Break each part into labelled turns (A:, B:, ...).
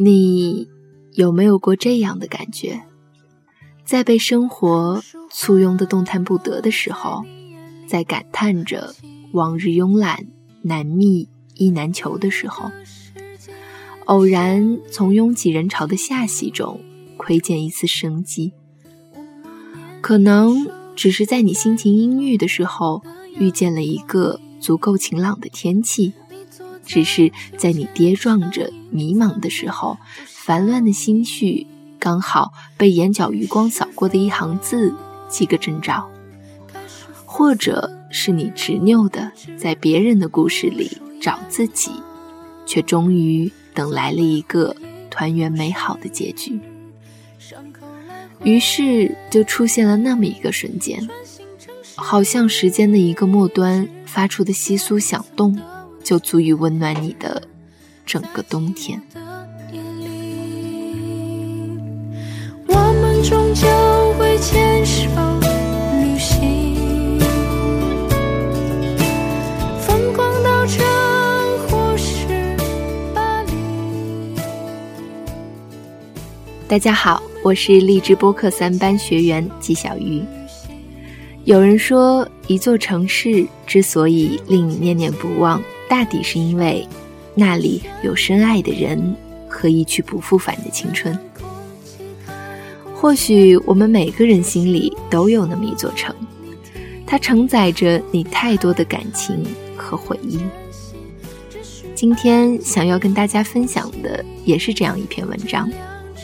A: 你有没有过这样的感觉？在被生活簇拥的动弹不得的时候，在感叹着往日慵懒难觅意难求的时候，偶然从拥挤人潮的下隙中窥见一丝生机。可能只是在你心情阴郁的时候，遇见了一个足够晴朗的天气；只是在你跌撞着迷茫的时候，烦乱的心绪。刚好被眼角余光扫过的一行字记个征兆，或者是你执拗的在别人的故事里找自己，却终于等来了一个团圆美好的结局。于是就出现了那么一个瞬间，好像时间的一个末端发出的窸窣响动，就足以温暖你的整个冬天。我们终究会牵手旅行，疯狂到城或是巴黎。大家好，我是荔枝播客三班学员纪小鱼。有人说，一座城市之所以令你念念不忘，大抵是因为那里有深爱的人和一去不复返的青春。或许我们每个人心里都有那么一座城，它承载着你太多的感情和回忆。今天想要跟大家分享的也是这样一篇文章，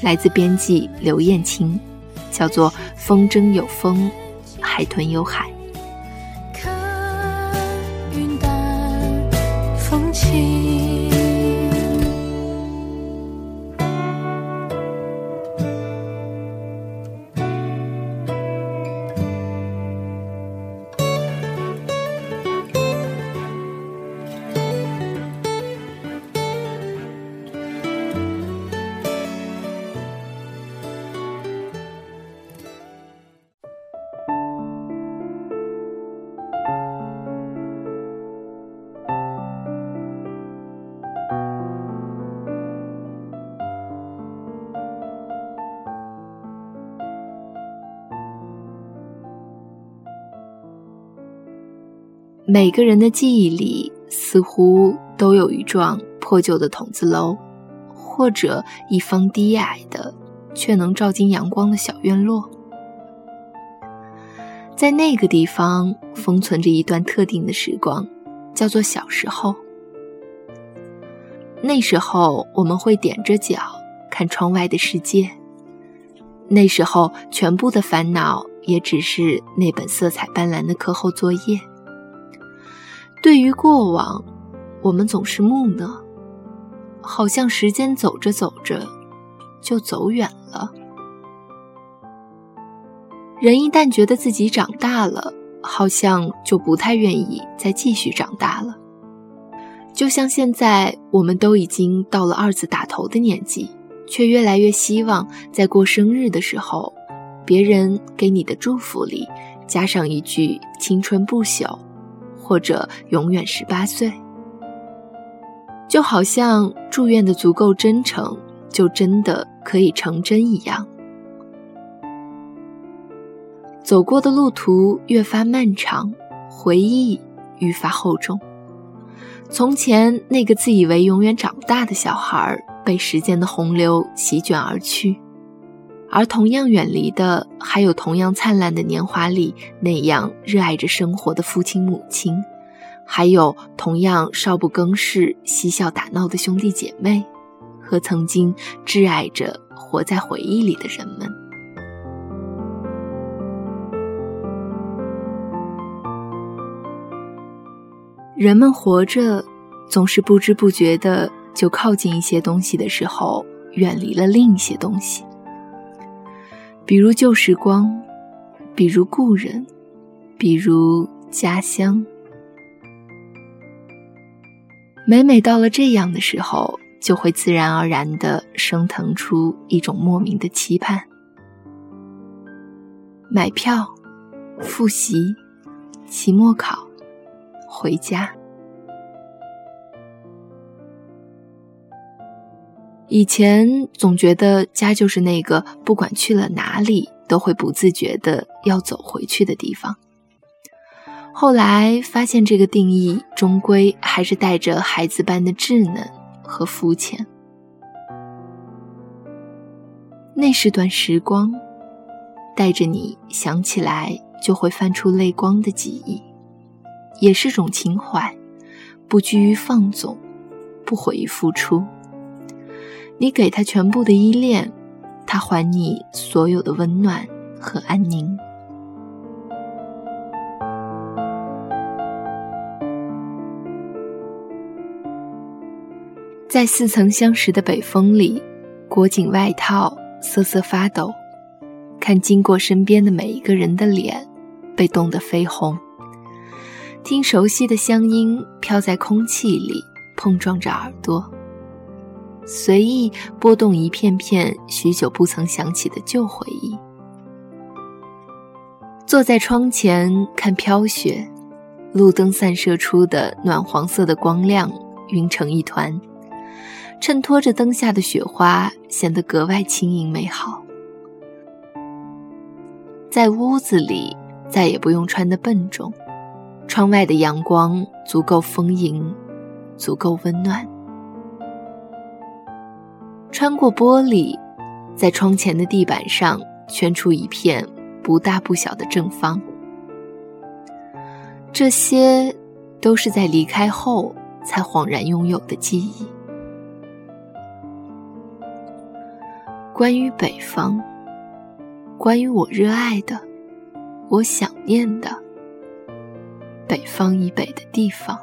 A: 来自编辑刘艳青，叫做《风筝有风，海豚有海》。每个人的记忆里，似乎都有一幢破旧的筒子楼，或者一方低矮的却能照进阳光的小院落。在那个地方，封存着一段特定的时光，叫做小时候。那时候，我们会踮着脚看窗外的世界。那时候，全部的烦恼也只是那本色彩斑斓的课后作业。对于过往，我们总是木讷，好像时间走着走着就走远了。人一旦觉得自己长大了，好像就不太愿意再继续长大了。就像现在，我们都已经到了二字打头的年纪，却越来越希望在过生日的时候，别人给你的祝福里加上一句“青春不朽”。或者永远十八岁，就好像祝愿的足够真诚，就真的可以成真一样。走过的路途越发漫长，回忆愈发厚重。从前那个自以为永远长不大的小孩，被时间的洪流席卷而去。而同样远离的，还有同样灿烂的年华里那样热爱着生活的父亲母亲，还有同样少不更事、嬉笑打闹的兄弟姐妹，和曾经挚爱着活在回忆里的人们。人们活着，总是不知不觉的就靠近一些东西的时候，远离了另一些东西。比如旧时光，比如故人，比如家乡。每每到了这样的时候，就会自然而然的升腾出一种莫名的期盼。买票，复习，期末考，回家。以前总觉得家就是那个不管去了哪里都会不自觉的要走回去的地方。后来发现这个定义终归还是带着孩子般的稚嫩和肤浅。那是段时光，带着你想起来就会泛出泪光的记忆，也是种情怀，不拘于放纵，不悔于付出。你给他全部的依恋，他还你所有的温暖和安宁。在似曾相识的北风里，裹紧外套，瑟瑟发抖，看经过身边的每一个人的脸，被冻得绯红。听熟悉的乡音飘在空气里，碰撞着耳朵。随意拨动一片片许久不曾想起的旧回忆，坐在窗前看飘雪，路灯散射出的暖黄色的光亮晕成一团，衬托着灯下的雪花，显得格外轻盈美好。在屋子里再也不用穿得笨重，窗外的阳光足够丰盈，足够温暖。穿过玻璃，在窗前的地板上圈出一片不大不小的正方。这些，都是在离开后才恍然拥有的记忆。关于北方，关于我热爱的，我想念的，北方以北的地方。